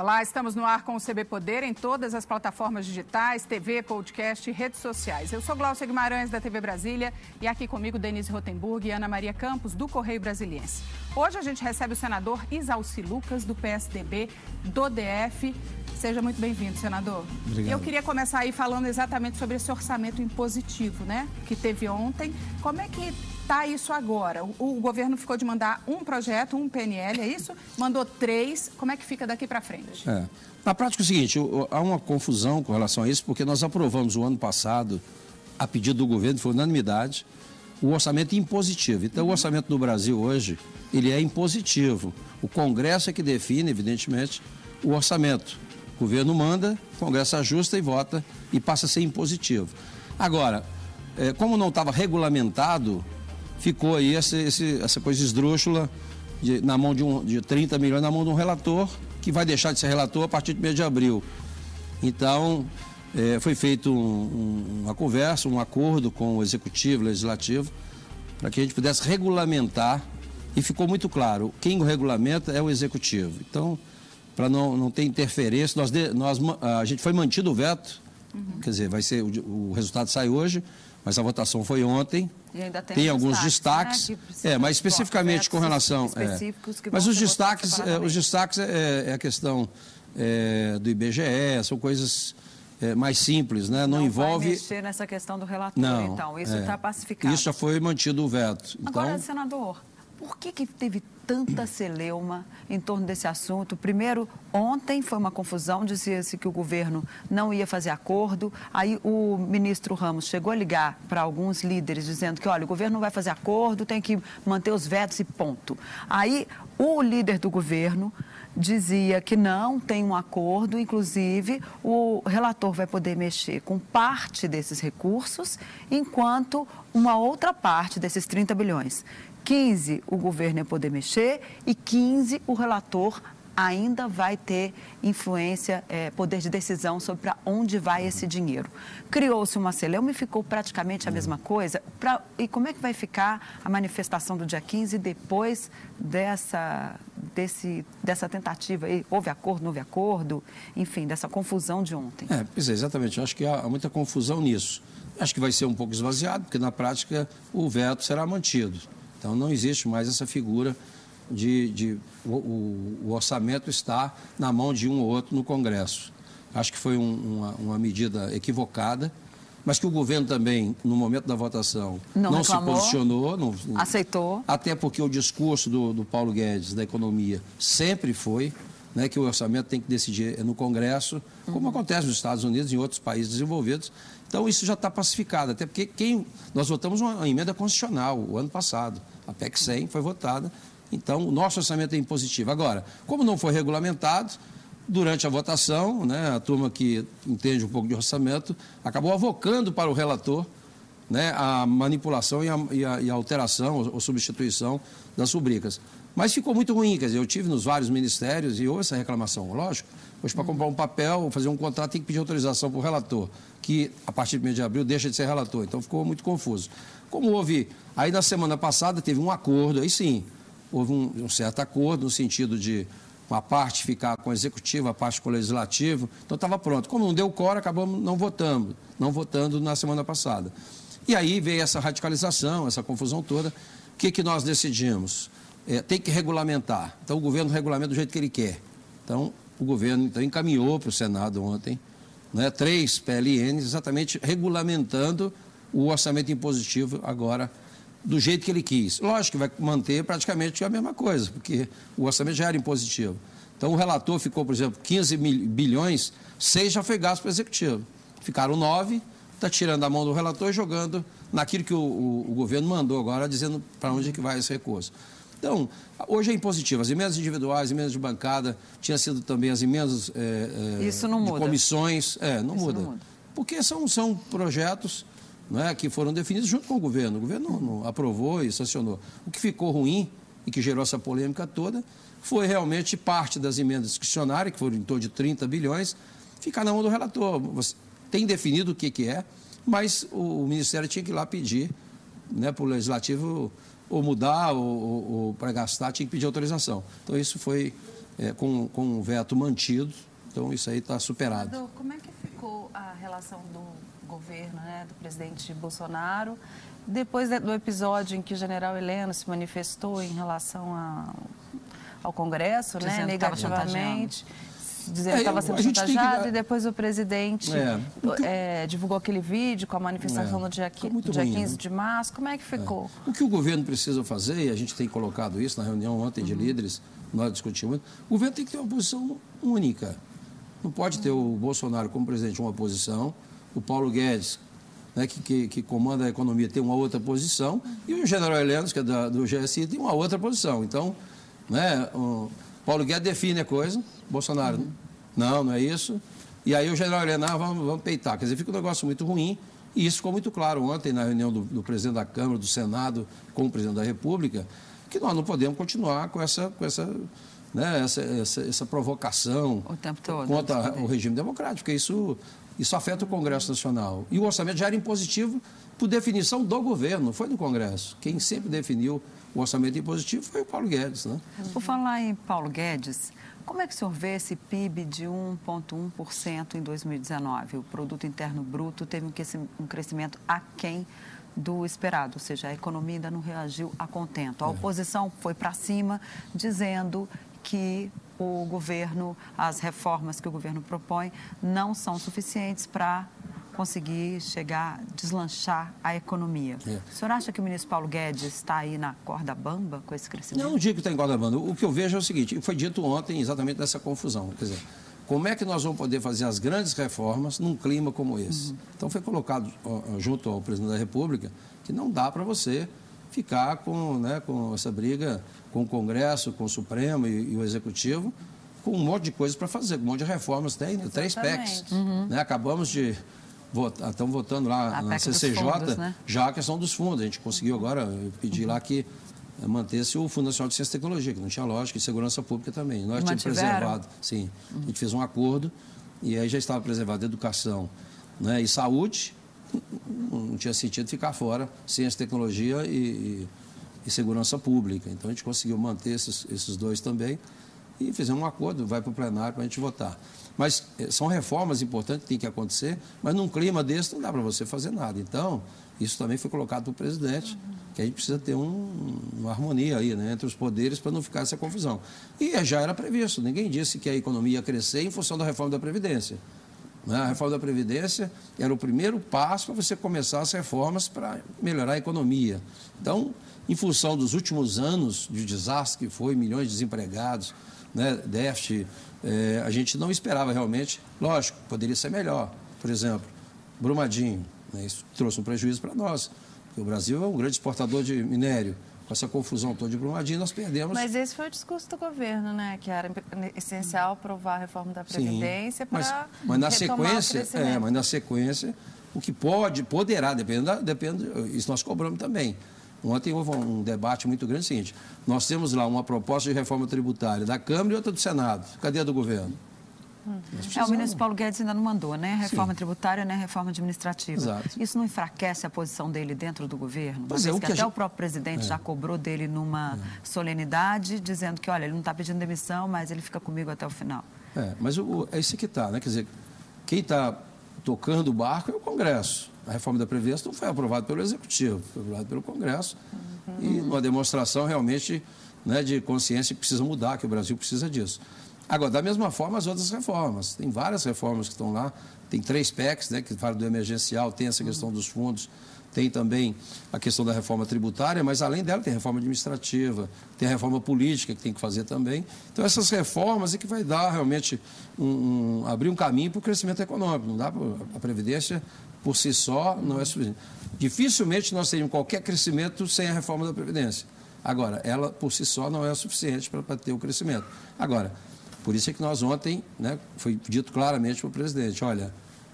Olá, estamos no ar com o CB Poder em todas as plataformas digitais, TV, podcast e redes sociais. Eu sou Glaucia Guimarães, da TV Brasília, e aqui comigo Denise Rotenburg e Ana Maria Campos, do Correio Brasiliense. Hoje a gente recebe o senador Isalci Lucas, do PSDB, do DF. Seja muito bem-vindo, senador. Obrigado. Eu queria começar aí falando exatamente sobre esse orçamento impositivo, né, que teve ontem. Como é que está isso agora? O, o, governo ficou de mandar um projeto, um PNL, é isso? Mandou três. Como é que fica daqui para frente? É. Na prática é o seguinte, há uma confusão com relação a isso, porque nós aprovamos o ano passado, a pedido do governo, foi unanimidade, o orçamento impositivo. Então, o orçamento do Brasil hoje, ele é impositivo. O Congresso é que define, evidentemente, o orçamento. O governo manda, o Congresso ajusta e vota e passa a ser impositivo. Agora, é, como não estava regulamentado, ficou aí essa, essa coisa esdrúxula de, na mão de, um, de 30 milhões na mão de um relator, que vai deixar de ser relator a partir do mês de abril. Então, é, foi feita um, uma conversa, um acordo com o Executivo, o Legislativo, para que a gente pudesse regulamentar, e ficou muito claro, quem regulamenta é o Executivo. Então, para não, não ter interferência, nós, nós, a gente foi mantido o veto, uhum. quer dizer, vai ser, o, o resultado sai hoje, mas a votação foi ontem. tem, tem alguns destaques, destaques né? é, mas especificamente com relação. É, mas os destaques, é, os destaques é, é a questão é, do IBGE, são coisas é, mais simples, né? Não, não envolve. Vai mexer nessa questão do relator, não, então. Isso está pacificado. Isso já foi mantido o veto. Agora, então... senador, por que, que teve tanta celeuma em torno desse assunto. Primeiro, ontem foi uma confusão, dizia-se que o governo não ia fazer acordo. Aí o ministro Ramos chegou a ligar para alguns líderes dizendo que, olha, o governo não vai fazer acordo, tem que manter os vetos e ponto. Aí o líder do governo dizia que não tem um acordo, inclusive o relator vai poder mexer com parte desses recursos, enquanto uma outra parte desses 30 bilhões 15 o governo ia poder mexer e 15 o relator ainda vai ter influência, é, poder de decisão sobre para onde vai esse dinheiro. Criou-se uma celeuma e ficou praticamente a mesma coisa. Pra, e como é que vai ficar a manifestação do dia 15 depois dessa, desse, dessa tentativa? Aí? Houve acordo, não houve acordo? Enfim, dessa confusão de ontem. É, pois é, exatamente. Eu acho que há muita confusão nisso. Acho que vai ser um pouco esvaziado, porque na prática o veto será mantido. Então não existe mais essa figura de, de o, o, orçamento está na mão de um ou outro no Congresso. Acho que foi um, uma, uma, medida equivocada, mas que o governo também, no momento da votação, não, não se posicionou. Não, aceitou. Até porque o discurso do, do Paulo Guedes da economia sempre foi né, que o orçamento tem que decidir no Congresso, como uhum. acontece nos Estados Unidos e em outros países desenvolvidos. Então, isso já está pacificado, até porque quem, nós votamos uma emenda constitucional o ano passado, a PEC 100 foi votada, então o nosso orçamento é impositivo. Agora, como não foi regulamentado, durante a votação, né, a turma que entende um pouco de orçamento acabou avocando para o relator né, a manipulação e a, e a, e a alteração ou, ou substituição das rubricas. Mas ficou muito ruim, quer dizer, eu tive nos vários ministérios e houve essa reclamação, lógico. Hoje, para comprar um papel ou fazer um contrato, tem que pedir autorização para o relator, que a partir do mês de abril deixa de ser relator. Então ficou muito confuso. Como houve. Aí na semana passada teve um acordo, aí sim, houve um, um certo acordo no sentido de uma parte ficar com o executivo, a parte com o legislativo. Então estava pronto. Como não deu cor, acabamos não votando, não votando na semana passada. E aí veio essa radicalização, essa confusão toda. O que, que nós decidimos? É, tem que regulamentar. Então o governo regulamenta do jeito que ele quer. Então o governo então, encaminhou para o Senado ontem né, três PLNs exatamente regulamentando o orçamento impositivo agora do jeito que ele quis. Lógico que vai manter praticamente a mesma coisa, porque o orçamento já era impositivo. Então o relator ficou, por exemplo, 15 bilhões, seis já foi gasto para o executivo. Ficaram nove, está tirando a mão do relator e jogando naquilo que o, o, o governo mandou agora, dizendo para onde é que vai esse recurso. Então, hoje é impositivo. As emendas individuais, emendas de bancada, tinha sido também as emendas é, é, Isso não de muda. comissões. É, não muda. não muda. Porque são, são projetos é, que foram definidos junto com o governo. O governo não, não aprovou e sancionou. O que ficou ruim e que gerou essa polêmica toda foi realmente parte das emendas discricionárias, que foram em torno de 30 bilhões, ficar na mão do relator. Você tem definido o que, que é, mas o, o Ministério tinha que ir lá pedir né, para o Legislativo ou mudar ou, ou, ou para gastar, tinha que pedir autorização. Então, isso foi é, com, com o veto mantido. Então, isso aí está superado. Senador, como é que ficou a relação do governo, né, do presidente Bolsonaro, depois do episódio em que o general Heleno se manifestou em relação a, ao Congresso, né, negativamente dizendo é, que estava sendo chantageado que... e depois o presidente é. É, divulgou aquele vídeo com a manifestação é. no dia, dia ruim, 15 né? de março. Como é que ficou? É. O que o governo precisa fazer, e a gente tem colocado isso na reunião ontem de uhum. líderes, nós discutimos, o governo tem que ter uma posição única. Não pode ter o Bolsonaro como presidente uma posição, o Paulo Guedes, né, que, que, que, comanda a economia, tem uma outra posição, e o general Heleno, que é da, do GSI, tem uma outra posição. Então, né, o Paulo Guedes define a coisa, Bolsonaro, uhum. não, não é isso. E aí o general Heleno, ah, vamos, vamos peitar. Quer dizer, fica um negócio muito ruim. E isso ficou muito claro ontem na reunião do, do presidente da Câmara, do Senado, com o presidente da República, que nós não podemos continuar com essa, com essa né, essa, essa, essa provocação contra o regime democrático, porque isso, isso afeta o Congresso Nacional. E o orçamento já era impositivo por definição do governo, foi do Congresso. Quem sempre definiu o orçamento impositivo foi o Paulo Guedes. Né? Por falar em Paulo Guedes, como é que o senhor vê esse PIB de 1,1% em 2019? O produto interno bruto teve um crescimento aquém do esperado, ou seja, a economia ainda não reagiu a contento. A é. oposição foi para cima, dizendo que o governo, as reformas que o governo propõe, não são suficientes para conseguir chegar, deslanchar a economia. É. O senhor acha que o ministro Paulo Guedes está aí na corda bamba com esse crescimento? Não, não digo que está em corda bamba. O que eu vejo é o seguinte, foi dito ontem exatamente dessa confusão. Quer dizer, como é que nós vamos poder fazer as grandes reformas num clima como esse? Uhum. Então foi colocado junto ao presidente da República que não dá para você ficar com, né, com essa briga com o Congresso, com o Supremo e, e o Executivo, com um monte de coisas para fazer, um monte de reformas, tem três PECs. Uhum. Né? Acabamos de votar, estamos votando lá a na CCJ fundos, né? já a questão dos fundos. A gente conseguiu agora pedir uhum. lá que eh, mantesse o Fundo Nacional de Ciência e Tecnologia, que não tinha lógica, e segurança pública também. Nós tínhamos preservado, sim. Uhum. A gente fez um acordo e aí já estava preservado educação né, e saúde. Não tinha sentido ficar fora ciência, tecnologia e, e e segurança pública. Então a gente conseguiu manter esses, esses dois também e fizemos um acordo, vai para o plenário para a gente votar. Mas eh, são reformas importantes que têm que acontecer, mas num clima desse não dá para você fazer nada. Então, isso também foi colocado para o presidente, que a gente precisa ter um, uma harmonia aí né, entre os poderes para não ficar essa confusão. E já era previsto, ninguém disse que a economia ia crescer em função da reforma da Previdência. Né? A reforma da Previdência era o primeiro passo para você começar as reformas para melhorar a economia. Então, em função dos últimos anos de desastre que foi, milhões de desempregados, né, déficit, é, a gente não esperava realmente, lógico, poderia ser melhor. Por exemplo, Brumadinho, né, isso trouxe um prejuízo para nós, porque o Brasil é um grande exportador de minério com essa confusão toda de Brumadinho, nós perdemos. Mas esse foi o discurso do governo, né? Que era essencial aprovar a reforma da Previdência para. Mas, mas na sequência, é, mas na sequência, o que pode, poderá, depende, depende, isso nós cobramos também. Ontem houve um debate muito grande, é o seguinte, nós temos lá uma proposta de reforma tributária da Câmara e outra do Senado. Cadê a do governo? É, o ministro Paulo Guedes ainda não mandou, né? Reforma Sim. tributária, né? Reforma administrativa. Exato. Isso não enfraquece a posição dele dentro do governo? Pois é, o que, que até gente... o próprio presidente é. já cobrou dele numa é. solenidade, dizendo que, olha, ele não está pedindo demissão, mas ele fica comigo até o final. É, mas o, é isso que está, né? Quer dizer, quem está tocando o barco é o Congresso. A reforma da Previdência não foi aprovada pelo Executivo, foi aprovada pelo Congresso. Uhum. E uma demonstração realmente né, de consciência que precisa mudar, que o Brasil precisa disso. Agora, da mesma forma, as outras reformas. Tem várias reformas que estão lá. Tem três PECs, né, que falam do emergencial, tem essa questão dos fundos, tem também a questão da reforma tributária, mas além dela tem reforma administrativa, tem a reforma política que tem que fazer também. Então, essas reformas é que vai dar realmente um, um abrir um caminho para o crescimento econômico. Não dá para a Previdência por si só não é suficiente. Dificilmente nós teríamos qualquer crescimento sem a reforma da Previdência. Agora, ela por si só não é suficiente para ter o crescimento. Agora, por isso é que nós ontem, né, foi dito claramente para o presidente, olha,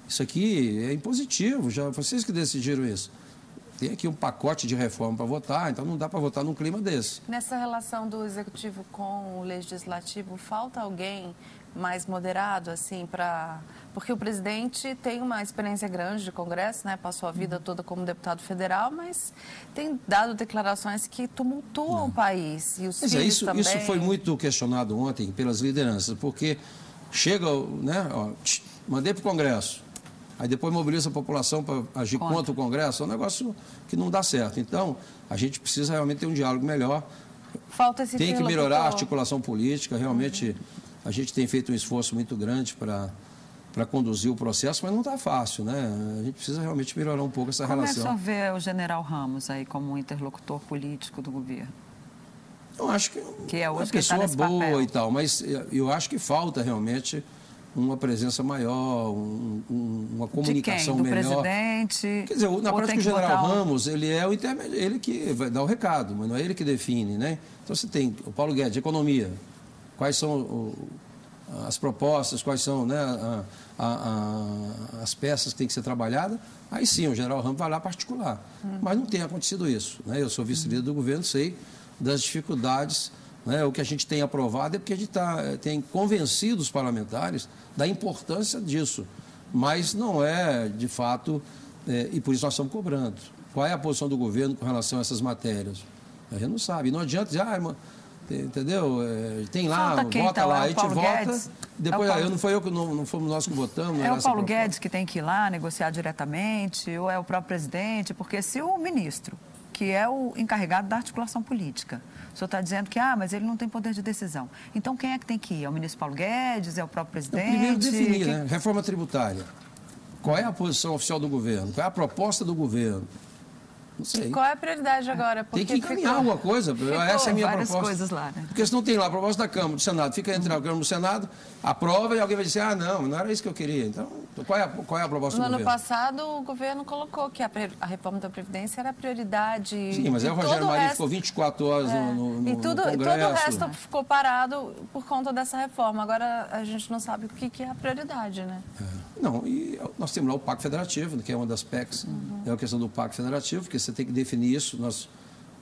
isso aqui é impositivo, já vocês que decidiram isso. Tem aqui um pacote de reforma para votar, então não dá para votar num clima desse. Nessa relação do executivo com o legislativo, falta alguém mais moderado, assim, para porque o presidente tem uma experiência grande de Congresso, né? Passou a vida toda como deputado federal, mas tem dado declarações que tumultuam Não. o país e os mas é, isso, também. isso foi muito questionado ontem pelas lideranças, porque chega, né? Ó, mandei para o Congresso, aí depois mobiliza a população para agir contra. contra o Congresso, é um negócio que não dá certo. Então, a gente precisa realmente ter um diálogo melhor. Falta esse Tem que melhorar a articulação política, realmente. Uhum a gente tem feito um esforço muito grande para para conduzir o processo, mas não está fácil, né? A gente precisa realmente melhorar um pouco essa Como relação. Como é que vê o general Ramos aí como um interlocutor político do governo? Eu acho que, que é uma pessoa tá boa papel. e tal, mas eu acho que falta realmente uma presença maior, um, um, uma comunicação De quem? Do melhor. presidente? Quer dizer, na prática o general Ramos, ele é o intermédio, ele que vai dar o recado, mas não é ele que define, né? Então você tem o Paulo Guedes, economia, quais são o, as propostas, quais são né, a, a, a, as peças que têm que ser trabalhadas, aí sim o general Ramos vai lá particular. Hum. Mas não tem acontecido isso. Né? Eu sou vice-líder do governo, sei das dificuldades. Né? O que a gente tem aprovado é porque a gente tá, eh, tem convencido os parlamentares da importância disso. Mas não é, de fato, é, e por isso nós estamos cobrando. Qual é a posição do governo com relação a essas matérias? A gente não sabe. não adianta dizer, ah, irmã, Entendeu? É, tem lá, quem, vota então? lá, é a gente vota. Guedes? Depois, é Paulo... eu não foi eu que não, não fomos nós que votamos. É o Paulo Guedes que tem que ir lá negociar diretamente, ou é o próprio presidente? Porque se o ministro, que é o encarregado da articulação política, o senhor está dizendo que, ah, mas ele não tem poder de decisão. Então, quem é que tem que ir? É o ministro Paulo Guedes? É o próprio presidente? primeiro definir, que... né? Reforma tributária. Qual é a posição oficial do governo? Qual é a proposta do governo? Não sei. Qual é a prioridade agora? Porque tem que encaminhar ficou... alguma coisa. Ficou Essa é a minha várias proposta. coisas lá, né? Porque se não tem lá a proposta da Câmara, do Senado, fica entre a Câmara e o Senado, aprova e alguém vai dizer, ah, não, não era isso que eu queria. Então, qual é a, qual é a proposta no do governo? No ano passado, o governo colocou que a, a, reforma da Previdência era a prioridade. Sim, mas aí o Rogério Marinho resto... ficou 24 horas é. no, no, e tudo, no Congresso. todo o resto ficou parado por conta dessa reforma. Agora, a gente não sabe o que, que é a prioridade, né? É. Não, e nós temos lá o Pacto Federativo, que é uma das PECs, uhum. é a questão do Pacto Federativo, porque você tem que definir isso. Nós,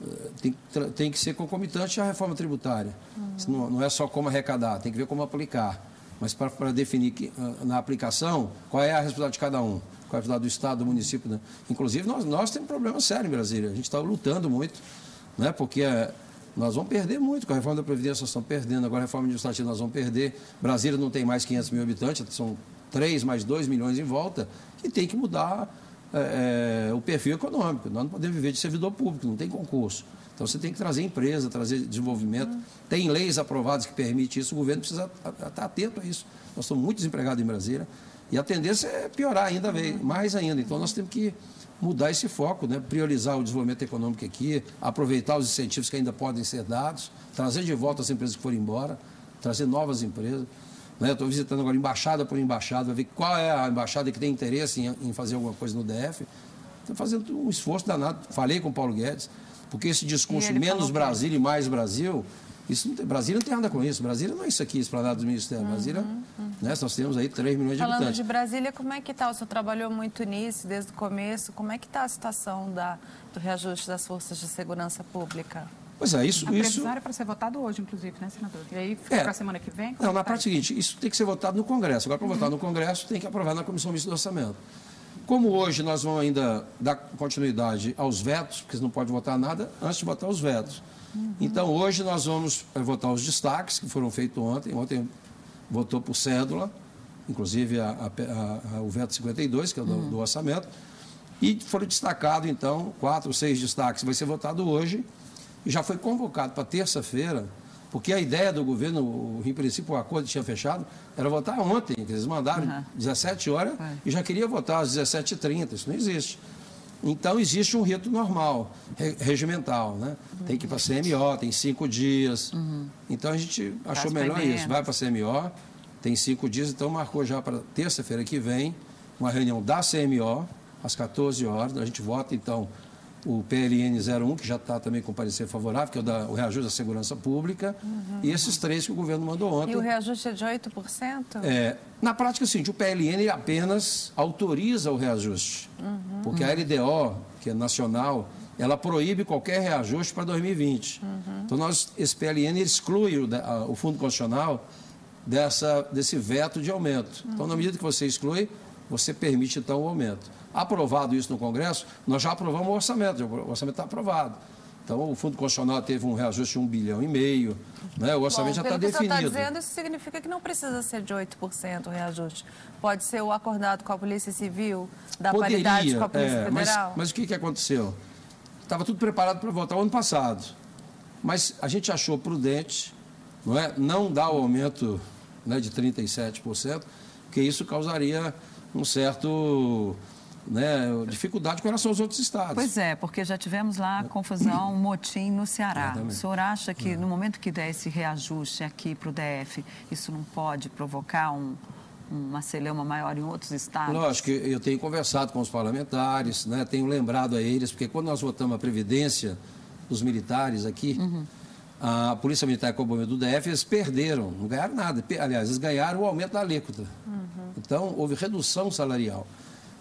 eh, tem, tem que ser concomitante à reforma tributária. Uhum. Não, não, é só como arrecadar, tem que ver como aplicar. Mas para definir que, ah, na aplicação qual é a responsabilidade de cada um, qual é a responsabilidade do Estado, do município. Né? Inclusive, nós, nós temos problema sério em Brasília. A gente está lutando muito, né? porque é, nós vamos perder muito com a reforma da Previdência, nós estamos perdendo. Agora, a reforma administrativa, nós vamos perder. Brasília não tem mais 500 mil habitantes, são 3 mais 2 milhões em volta, que tem que mudar é, o perfil econômico. Nós não podemos viver de servidor público, não tem concurso. Então você tem que trazer empresa, trazer desenvolvimento. Uhum. Tem leis aprovadas que permitem isso, o governo precisa estar atento a isso. Nós estamos muito desempregados em Brasília e a tendência é piorar ainda uhum. mais ainda. Então nós temos que mudar esse foco, né? priorizar o desenvolvimento econômico aqui, aproveitar os incentivos que ainda podem ser dados, trazer de volta as empresas que foram embora, trazer novas empresas. Né? Estou visitando agora embaixada por embaixada, para ver qual é a embaixada que tem interesse em, em fazer alguma coisa no DF. Estou fazendo um esforço danado. Falei com o Paulo Guedes, porque esse discurso menos Brasil e mais Brasil, isso não tem, Brasília não tem nada com isso. Brasília não é isso aqui, esplanado do Ministério. Uhum, Brasília, uhum. Né, nós temos aí 3 milhões de Falando habitantes. Falando de Brasília, como é que está? O senhor trabalhou muito nisso desde o começo. Como é que está a situação da, do reajuste das forças de segurança pública? Pois é, isso... A isso... é para ser votado hoje, inclusive, né, senador? E aí fica é. para a semana que vem? Não, na tá parte seguinte, isso tem que ser votado no Congresso. Agora, para uhum. votar no Congresso, tem que aprovar na Comissão Mista do Orçamento. Como hoje nós vamos ainda dar continuidade aos vetos, porque não pode votar nada antes de votar os vetos. Uhum. Então, hoje nós vamos eh, votar os destaques que foram feitos ontem. Ontem votou por cédula, inclusive a, a, a, o veto 52, que é do, uhum. do orçamento. E foram destacados, então, quatro ou seis destaques. Vai ser votado hoje e já foi convocado para terça-feira, porque a ideia do governo, em princípio o acordo tinha fechado, era votar ontem, que eles mandaram uhum. 17 horas e já queria votar às 17h30, isso não existe. Então, existe um rito normal, regimental, né? Uhum. Tem que ir para a CMO, tem cinco dias. Uhum. Então, a gente achou melhor isso. Vai para a CMO, tem cinco dias, então marcou já para terça-feira que vem uma reunião da CMO, às 14 horas. A gente vota, então, o PLN 01, que já está também com parecer favorável, que é o, da, o reajuste da segurança pública, uhum. e esses três que o governo mandou ontem. E o reajuste é de 8%? É, na prática, é o PLN apenas autoriza o reajuste, uhum. porque a LDO, que é nacional, ela proíbe qualquer reajuste para 2020. Uhum. Então, nós, esse PLN exclui o, a, o Fundo Constitucional dessa, desse veto de aumento. Então, na medida que você exclui, você permite então o aumento. Aprovado isso no Congresso, nós já aprovamos o orçamento, o orçamento está aprovado. Então, o Fundo Constitucional teve um reajuste de um bilhão e meio, né? o orçamento Bom, já está definido. definido. Pelo que você está dizendo, isso significa que não precisa ser de 8% o reajuste. Pode ser o acordado com a Polícia Civil, da Poderia, paridade com a Polícia é, mas, Federal. mas o que, que aconteceu? Estava tudo preparado para votar o ano passado. Mas a gente achou prudente não, é, não dar o aumento né, de 37%, porque isso causaria um certo né, dificuldade com relação aos outros estados. Pois é, porque já tivemos lá confusão, um motim no Ceará. O senhor acha que no momento que der esse reajuste aqui para o DF, isso não pode provocar um, uma celeuma maior em outros estados? Lógico, eu tenho conversado com os parlamentares, né, tenho lembrado a eles, porque quando nós votamos a Previdência dos militares aqui, Uhum. a Polícia Militar e Comando do DF, eles perderam, não ganharam nada. Aliás, eles ganharam o aumento da alíquota. Uhum. Então, houve redução salarial.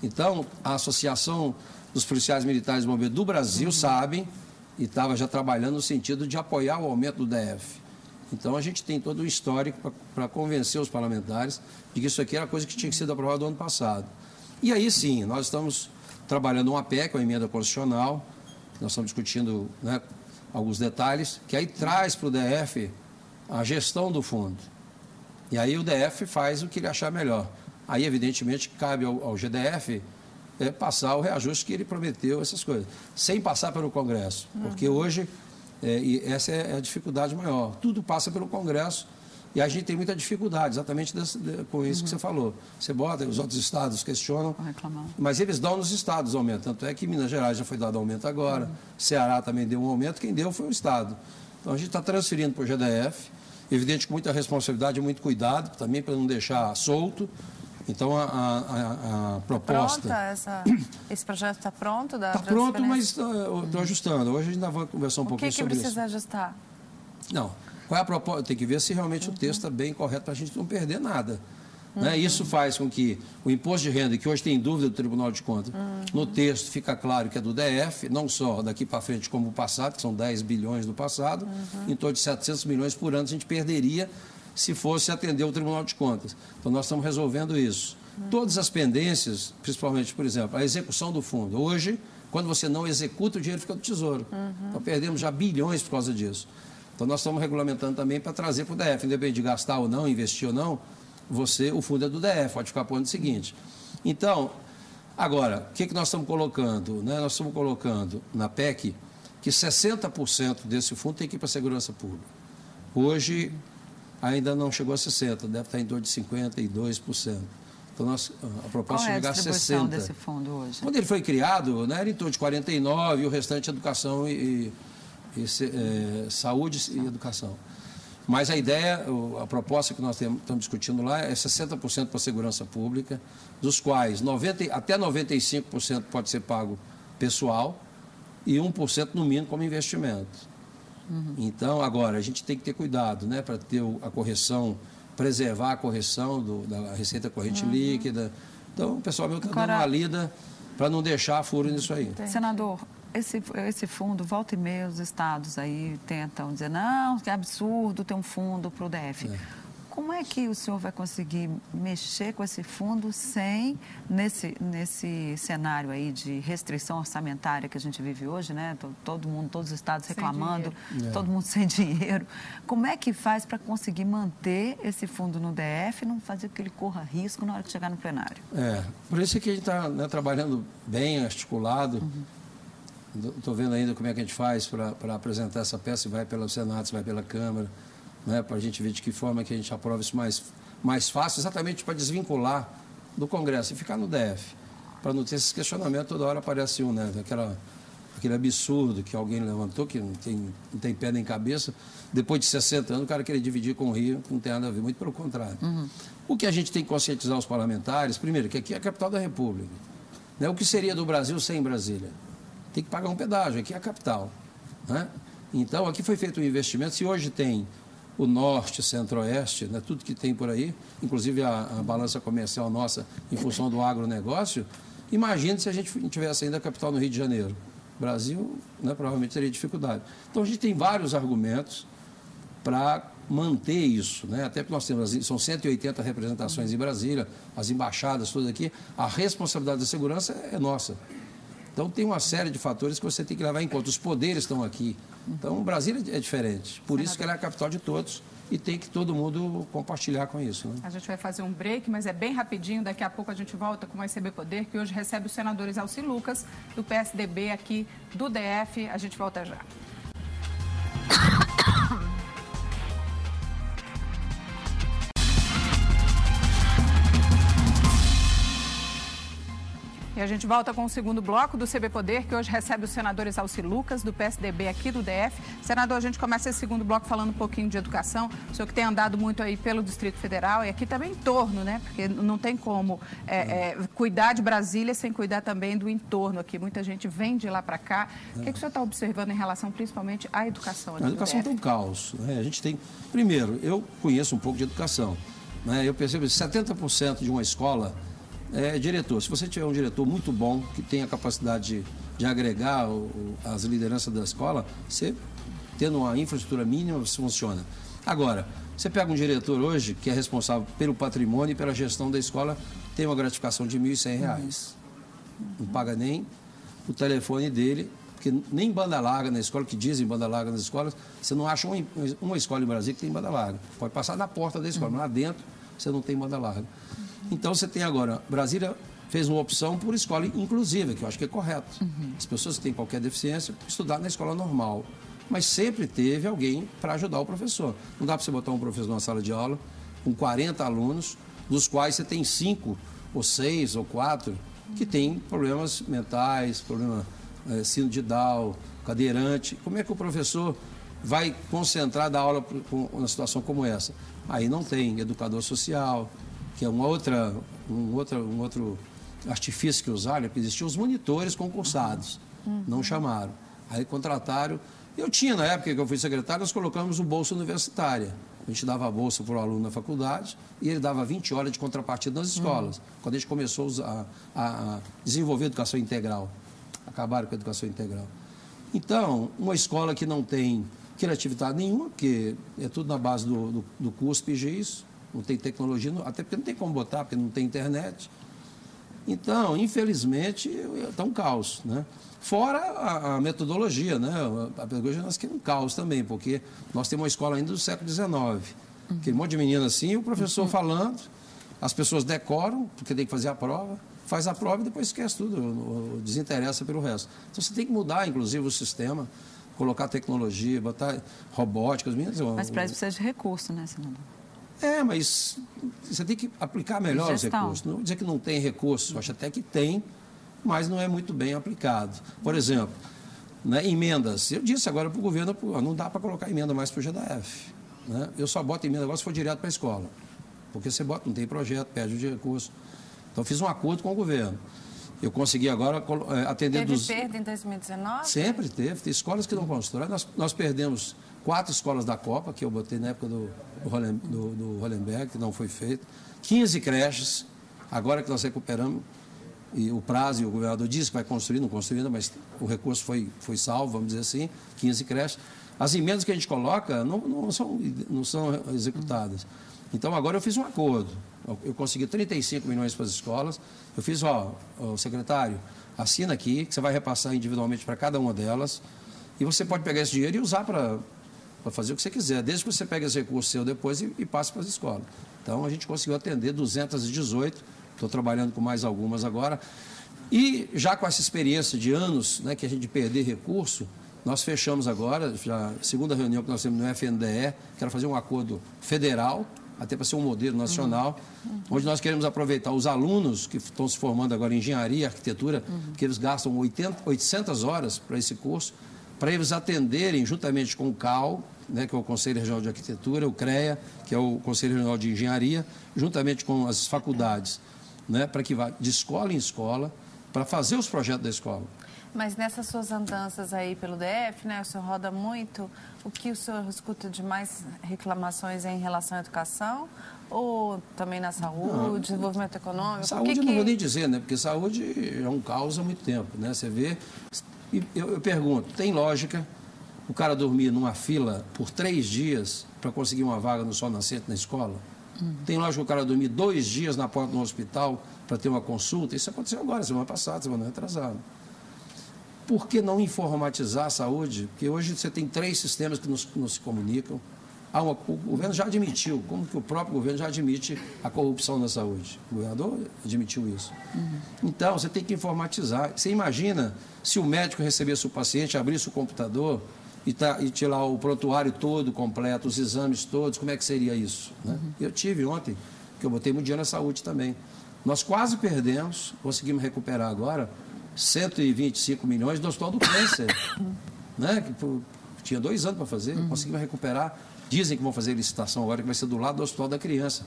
Então, a Associação dos Policiais Militares Bombeiros do Brasil sabem e estava já trabalhando no sentido de apoiar o aumento do DF. Então, a gente tem todo o histórico para convencer os parlamentares de que isso aqui era coisa que tinha que ser aprovado no ano passado. E aí sim, nós estamos trabalhando uma PEC, uma emenda constitucional, nós estamos discutindo né, alguns detalhes, que aí traz para o DF a gestão do fundo. E aí o DF faz o que ele achar melhor. Aí, evidentemente, cabe ao, ao GDF é, passar o reajuste que ele prometeu, essas coisas, sem passar pelo Congresso. Porque hoje, é, e essa é a dificuldade maior. Tudo passa pelo Congresso e a gente tem muita dificuldade, exatamente desse- de- com isso que você falou. Você bota, os outros estados questionam, mas eles dão nos estados aumento. Tanto é que Minas Gerais já foi dado aumento agora, Ceará também deu um aumento, quem deu foi o estado. Então a gente está transferindo para o GDF, evidente com muita responsabilidade e muito cuidado, também para não deixar solto. Então a, a- a- proposta. Pronta essa, esse projeto está pronto? Está pronto, mas estou ajustando. Hoje a gente ainda vai conversar um O que, pouquinho que sobre precisa isso. ajustar? Não. Qual é a proposta? Tem que ver se realmente Uhum. o texto está bem correto para a gente não perder nada. Né? Isso faz com que o imposto de renda, que hoje tem dúvida do Tribunal de Contas, Uhum. no texto fica claro que é do DF, não só daqui para frente como o passado, que são 10 bilhões do passado, Uhum. em torno de 700 milhões por ano a gente perderia se fosse atender o Tribunal de Contas. Então nós estamos resolvendo isso. Todas as pendências, principalmente, por exemplo, a execução do fundo. Hoje, quando você não executa, o dinheiro fica do Tesouro. Então perdemos já bilhões por causa disso. Então nós estamos regulamentando também para trazer para o DF, independente de gastar ou não, investir ou não, você, o fundo é do DF, pode ficar para o ano seguinte. Então, agora, o que, que nós estamos colocando? né? Nós estamos colocando na PEC que 60% desse fundo tem que ir para a segurança pública. Hoje ainda não chegou a 60%, deve estar em torno de 52%. Então nós, a proposta Qual é é a chegar a distribuição 60%. desse fundo hoje? Quando ele foi criado, né, era em torno de 49 e o restante educação e, e, e eh, saúde e educação. Mas a ideia, a proposta que nós temos- estamos discutindo lá é 60% para a segurança pública, dos quais 90, e- até 95% pode ser pago pessoal e 1% no mínimo como investimento. Então, agora, a gente tem que ter cuidado né, para ter a correção, preservar a correção do- da receita corrente líquida. Então, o pessoal meu está dando uma lida para não deixar furo nisso aí. Senador, esse, esse fundo, volta e meia, os estados aí tentam dizer, não, que absurdo ter um fundo para o DF. Como é que o senhor vai conseguir mexer com esse fundo sem, nesse, nesse cenário aí de restrição orçamentária que a gente vive hoje, né? To- Todo mundo, todos os estados reclamando, todo mundo sem dinheiro. Como é que faz para conseguir manter esse fundo no DF e não fazer com que ele corra risco na hora que chegar no plenário? É, por isso é que a gente está trabalhando bem, articulado. Estou vendo ainda como é que a gente faz para apresentar essa peça, se vai pelo Senado, se vai pela Câmara, né, para a gente ver de que forma que a gente aprova isso mais, mais fácil, exatamente para desvincular do Congresso e ficar no DF, para não ter esses questionamentos, toda hora aparece um, né, aquela, aquele absurdo que alguém levantou, que não tem, não tem pé nem cabeça, depois de 60 anos o cara querer dividir com o Rio, não tem nada a ver, muito pelo contrário. O que a gente tem que conscientizar os parlamentares, primeiro, que aqui é a capital da República. Né? O que seria do Brasil sem Brasília? Tem que pagar um pedágio, aqui é a capital. Né? Então, aqui foi feito um investimento. Se hoje tem o norte, centro-oeste, né, tudo que tem por aí, inclusive a, a balança comercial nossa em função do agronegócio, imagine se a gente tivesse ainda a capital no Rio de Janeiro. O Brasil né, provavelmente teria dificuldade. Então, a gente tem vários argumentos para manter isso, né? até porque nós temos, são 180 representações em Brasília, as embaixadas, tudo aqui, a responsabilidade da segurança é nossa. Então tem uma série de fatores que você tem que levar em conta. Os poderes estão aqui. Então Brasília é diferente. Por isso que ela é a capital de todos e tem que todo mundo compartilhar com isso. Né? A gente vai fazer um break, mas é bem rapidinho. Daqui a pouco a gente volta com o ICB Poder, que hoje recebe os senadores Alci Lucas, do PSDB aqui do DF. A gente volta já. E a gente volta com o segundo bloco do CB Poder, que hoje recebe os senadores Alci Lucas, do PSDB aqui do DF. Senador, a gente começa esse segundo bloco falando um pouquinho de educação. O senhor que tem andado muito aí pelo Distrito Federal e aqui também em torno, né? Porque não tem como é, é, cuidar de Brasília sem cuidar também do entorno aqui. Muita gente vem de lá para cá. O que, que o senhor está observando em relação principalmente à educação? A educação tem um caos. Né? A gente tem. Primeiro, eu conheço um pouco de educação. Né? Eu percebo que 70% de uma escola é, diretor. Se você tiver um diretor muito bom, que tenha capacidade de, de agregar o, as lideranças da escola, você, tendo uma infraestrutura mínima, você funciona. Agora, você pega um diretor hoje que é responsável pelo patrimônio e pela gestão da escola, tem uma gratificação de R$ 1.100. Não paga nem o telefone dele, porque nem banda larga na escola, que dizem banda larga nas escolas, você não acha uma, uma escola em Brasília que tem banda larga. Pode passar na porta da escola, mas lá dentro você não tem banda larga. Então você tem agora, Brasília fez uma opção por escola inclusiva, que eu acho que é correto. Uhum. As pessoas que têm qualquer deficiência estudar na escola normal. Mas sempre teve alguém para ajudar o professor. Não dá para você botar um professor numa sala de aula com 40 alunos, dos quais você tem cinco ou seis ou quatro que têm problemas mentais, problema é, síndrome de Down, cadeirante. Como é que o professor vai concentrar da aula com uma situação como essa? Aí não tem educador social, que é uma outra, um, outra, um outro artifício que usaram, é que existiam os monitores concursados, uhum. não chamaram. Aí contrataram. Eu tinha, na época que eu fui secretário, nós colocamos o bolsa universitária. A gente dava a bolsa para o aluno na faculdade e ele dava 20 horas de contrapartida nas escolas, uhum. quando a gente começou a, a, desenvolver a educação integral. Acabaram com a educação integral. Então, uma escola que não tem criatividade nenhuma, porque é tudo na base do, do, do CUSP e GIS, não tem tecnologia, até porque não tem como botar, porque não tem internet. Então, infelizmente, está um caos. Né? Fora a, a, metodologia, né? a pedagogia nós queremos um caos também, porque nós temos uma escola ainda do século XIX. Uhum. Aquele monte de menino assim, o professor uhum. falando, as pessoas decoram, porque tem que fazer a prova, faz a prova e depois esquece tudo, desinteressa pelo resto. Então você tem que mudar, inclusive, o sistema, colocar tecnologia, botar robótica. Meninas, Mas para isso precisa de recurso, né, senador? É, mas você tem que aplicar melhor os recursos. Não dizer que não tem recurso, acho até que tem, mas não é muito bem aplicado. Por exemplo, né, emendas. Eu disse agora para o governo, não dá para colocar emenda mais para o GDF. Né? Eu só boto emenda agora se for direto para a escola. Porque você bota, não tem projeto, perde o recurso. Então, fiz um acordo com o governo. Eu consegui agora é, atender... Teve dos... perda em 2019? Sempre teve. Tem escolas que não constroem. Nós, nós perdemos quatro escolas da Copa, que eu botei na época do, do, do Hollenberg, que não foi feito, 15 creches, agora que nós recuperamos, e o prazo, e o governador disse que vai construir, não construiu ainda, mas o recurso foi, foi salvo, vamos dizer assim, 15 creches. As emendas que a gente coloca não, não, são, não são executadas. Então, agora eu fiz um acordo. Eu consegui 35 milhões para as escolas. Eu fiz, ó, o secretário, assina aqui, que você vai repassar individualmente para cada uma delas. E você pode pegar esse dinheiro e usar para para fazer o que você quiser, desde que você pegue esse recurso seu depois e, e passe para as escolas. Então, a gente conseguiu atender 218, estou trabalhando com mais algumas agora. E já com essa experiência de anos né, que a gente perder recurso, nós fechamos agora, já segunda reunião que nós temos no FNDE, que era fazer um acordo federal, até para ser um modelo nacional, uhum. onde nós queremos aproveitar os alunos que estão se formando agora em engenharia e arquitetura, uhum. que eles gastam 80, 800 horas para esse curso, para eles atenderem, juntamente com o CAL, né, que é o Conselho Regional de Arquitetura, o CREA, que é o Conselho Regional de Engenharia, juntamente com as faculdades, né, para que vá de escola em escola, para fazer os projetos da escola. Mas nessas suas andanças aí pelo DF, né, o senhor roda muito, o que o senhor escuta de mais reclamações é em relação à educação ou também na saúde, não, desenvolvimento econômico? Saúde que não que... vou nem dizer, né, porque saúde é um caos há muito tempo, né, você vê... Eu, eu pergunto, tem lógica o cara dormir numa fila por três dias para conseguir uma vaga no sol nascente na escola? Uhum. Tem lógico o cara dormir dois dias na porta do hospital para ter uma consulta? Isso aconteceu agora, semana passada, semana retrasada. Por que não informatizar a saúde? Porque hoje você tem três sistemas que nos, nos comunicam. Uma, o governo já admitiu, como que o próprio governo já admite a corrupção na saúde. O governador admitiu isso. Uhum. Então, você tem que informatizar. Você imagina se o médico recebesse o paciente, abrisse o computador e, tá, e tirar o prontuário todo completo, os exames todos, como é que seria isso? Né? Uhum. Eu tive ontem, que eu botei muito dinheiro na saúde também. Nós quase perdemos, conseguimos recuperar agora 125 milhões do Hospital do Câncer, né? que tinha dois anos para fazer, uhum. conseguimos recuperar. Dizem que vão fazer licitação agora, que vai ser do lado do Hospital da Criança.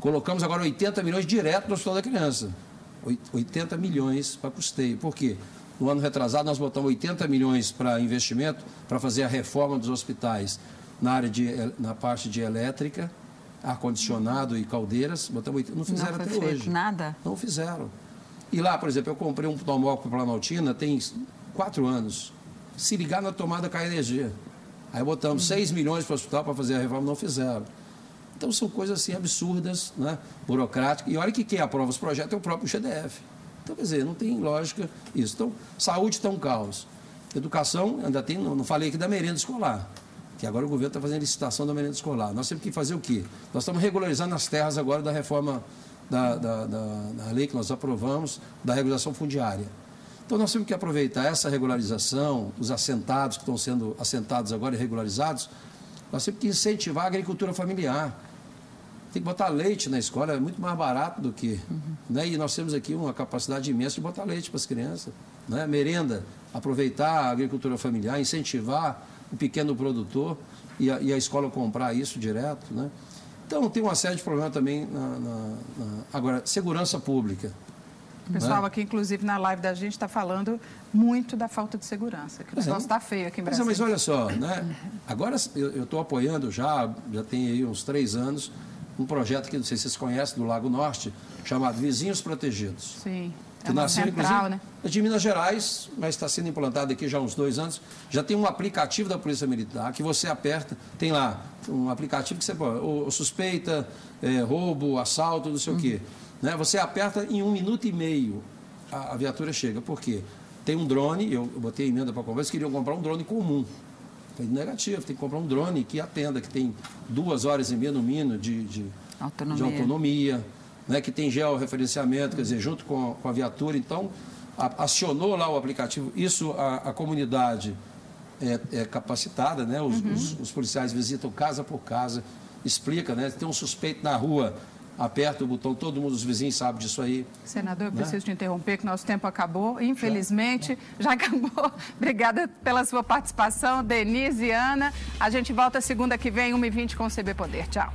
Colocamos agora 80 milhões direto no Hospital da Criança. 80 milhões para custeio. Por quê? No ano retrasado, nós botamos 80 milhões para investimento para fazer a reforma dos hospitais na área de, na parte de elétrica, ar-condicionado e caldeiras. Botamos, não fizeram não até hoje. Nada? Não fizeram. E lá, por exemplo, eu comprei um tomógrafo para Planaltina tem quatro anos. Se ligar na tomada cai energia. Aí botamos uhum. 6 milhões para o hospital para fazer a reforma, não fizeram. Então são coisas assim absurdas, né? burocráticas. E olha que quem aprova os projetos é o próprio GDF. Então, quer dizer, não tem lógica isso. Então, saúde está um caos. Educação, ainda tem, não falei aqui da merenda escolar, que agora o governo está fazendo licitação da merenda escolar. Nós temos que fazer o quê? Nós estamos regularizando as terras agora da reforma da, da, da, da lei que nós aprovamos, da regularização fundiária. Então, nós temos que aproveitar essa regularização, os assentados que estão sendo assentados agora e regularizados, nós temos que incentivar a agricultura familiar. Tem que botar leite na escola, é muito mais barato do que. Uhum. Né? E nós temos aqui uma capacidade imensa de botar leite para as crianças. Né? Merenda, aproveitar a agricultura familiar, incentivar o pequeno produtor e a, e a escola comprar isso direto. Né? Então, tem uma série de problemas também. Na, na, na... Agora, segurança pública. O pessoal né? aqui, inclusive, na live da gente está falando muito da falta de segurança, que o negócio está é, feio aqui em Brasília. Mas, mas olha só, né? agora eu estou apoiando já, já tem aí uns três anos, um projeto que não sei se vocês conhecem, do Lago Norte, chamado Vizinhos Protegidos. Sim. Que é nasceu, central, né? de Minas Gerais, mas está sendo implantado aqui já há uns dois anos. Já tem um aplicativo da Polícia Militar que você aperta, tem lá um aplicativo que você pode, ou, suspeita, é, roubo, assalto, não sei o quê. Né? Você aperta em um minuto e meio a, a viatura chega. Por quê? Tem um drone, eu, eu botei emenda para eles queriam comprar um drone comum. Falei, negativo, tem que comprar um drone que atenda, que tem duas horas e meia no mínimo de, de autonomia, de autonomia né, que tem georreferenciamento, quer dizer, junto com, com a viatura. Então, a, acionou lá o aplicativo, isso a, a comunidade é, é, capacitada, né? Os, uhum. os, os, policiais visitam casa por casa, explica, né? Tem um suspeito na rua, aperta o botão, todo mundo, os vizinhos sabem disso aí. Senador, eu né? preciso te interromper, que nosso tempo acabou, infelizmente, já, já acabou. Obrigada pela sua participação, Denise e Ana. A gente volta segunda que vem, 1h20 com o CB Poder. Tchau.